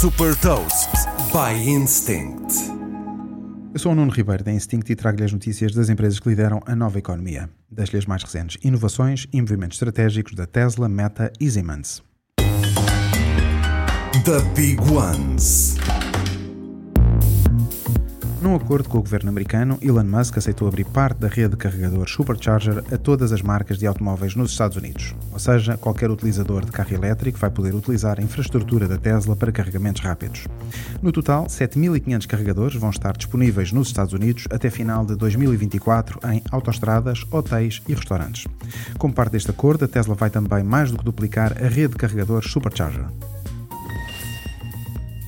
Super Toast by Instinct. Eu sou o Nuno Ribeiro da Instinct e trago-lhe as notícias das empresas que lideram a nova economia. Das-lhe as mais recentes inovações e movimentos estratégicos da Tesla, Meta e Siemens. The Big Ones. Num acordo com o governo americano, Elon Musk aceitou abrir parte da rede de carregadores Supercharger a todas as marcas de automóveis nos Estados Unidos. Ou seja, qualquer utilizador de carro elétrico vai poder utilizar a infraestrutura da Tesla para carregamentos rápidos. No total, 7.500 carregadores vão estar disponíveis nos Estados Unidos até final de 2024 em autoestradas, hotéis e restaurantes. Como parte deste acordo, a Tesla vai também mais do que duplicar a rede de carregadores Supercharger.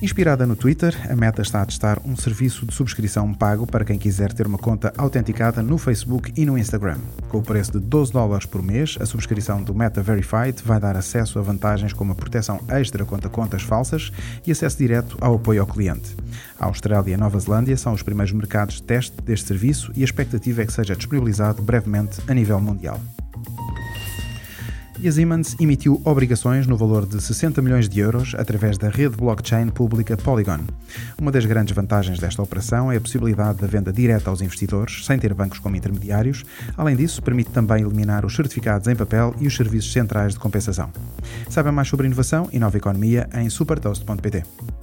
Inspirada no Twitter, a Meta está a testar um serviço de subscrição pago para quem quiser ter uma conta autenticada no Facebook e no Instagram. Com o preço de 12 dólares por mês, a subscrição do Meta Verified vai dar acesso a vantagens como a proteção extra contra contas falsas e acesso direto ao apoio ao cliente. A Austrália e a Nova Zelândia são os primeiros mercados de teste deste serviço e a expectativa é que seja disponibilizado brevemente a nível mundial e a Siemens emitiu obrigações no valor de 60 milhões de euros através da rede blockchain pública Polygon. Uma das grandes vantagens desta operação é a possibilidade da venda direta aos investidores, sem ter bancos como intermediários. Além disso, permite também eliminar os certificados em papel e os serviços centrais de compensação. Saiba mais sobre inovação e nova economia em supertoast.pt.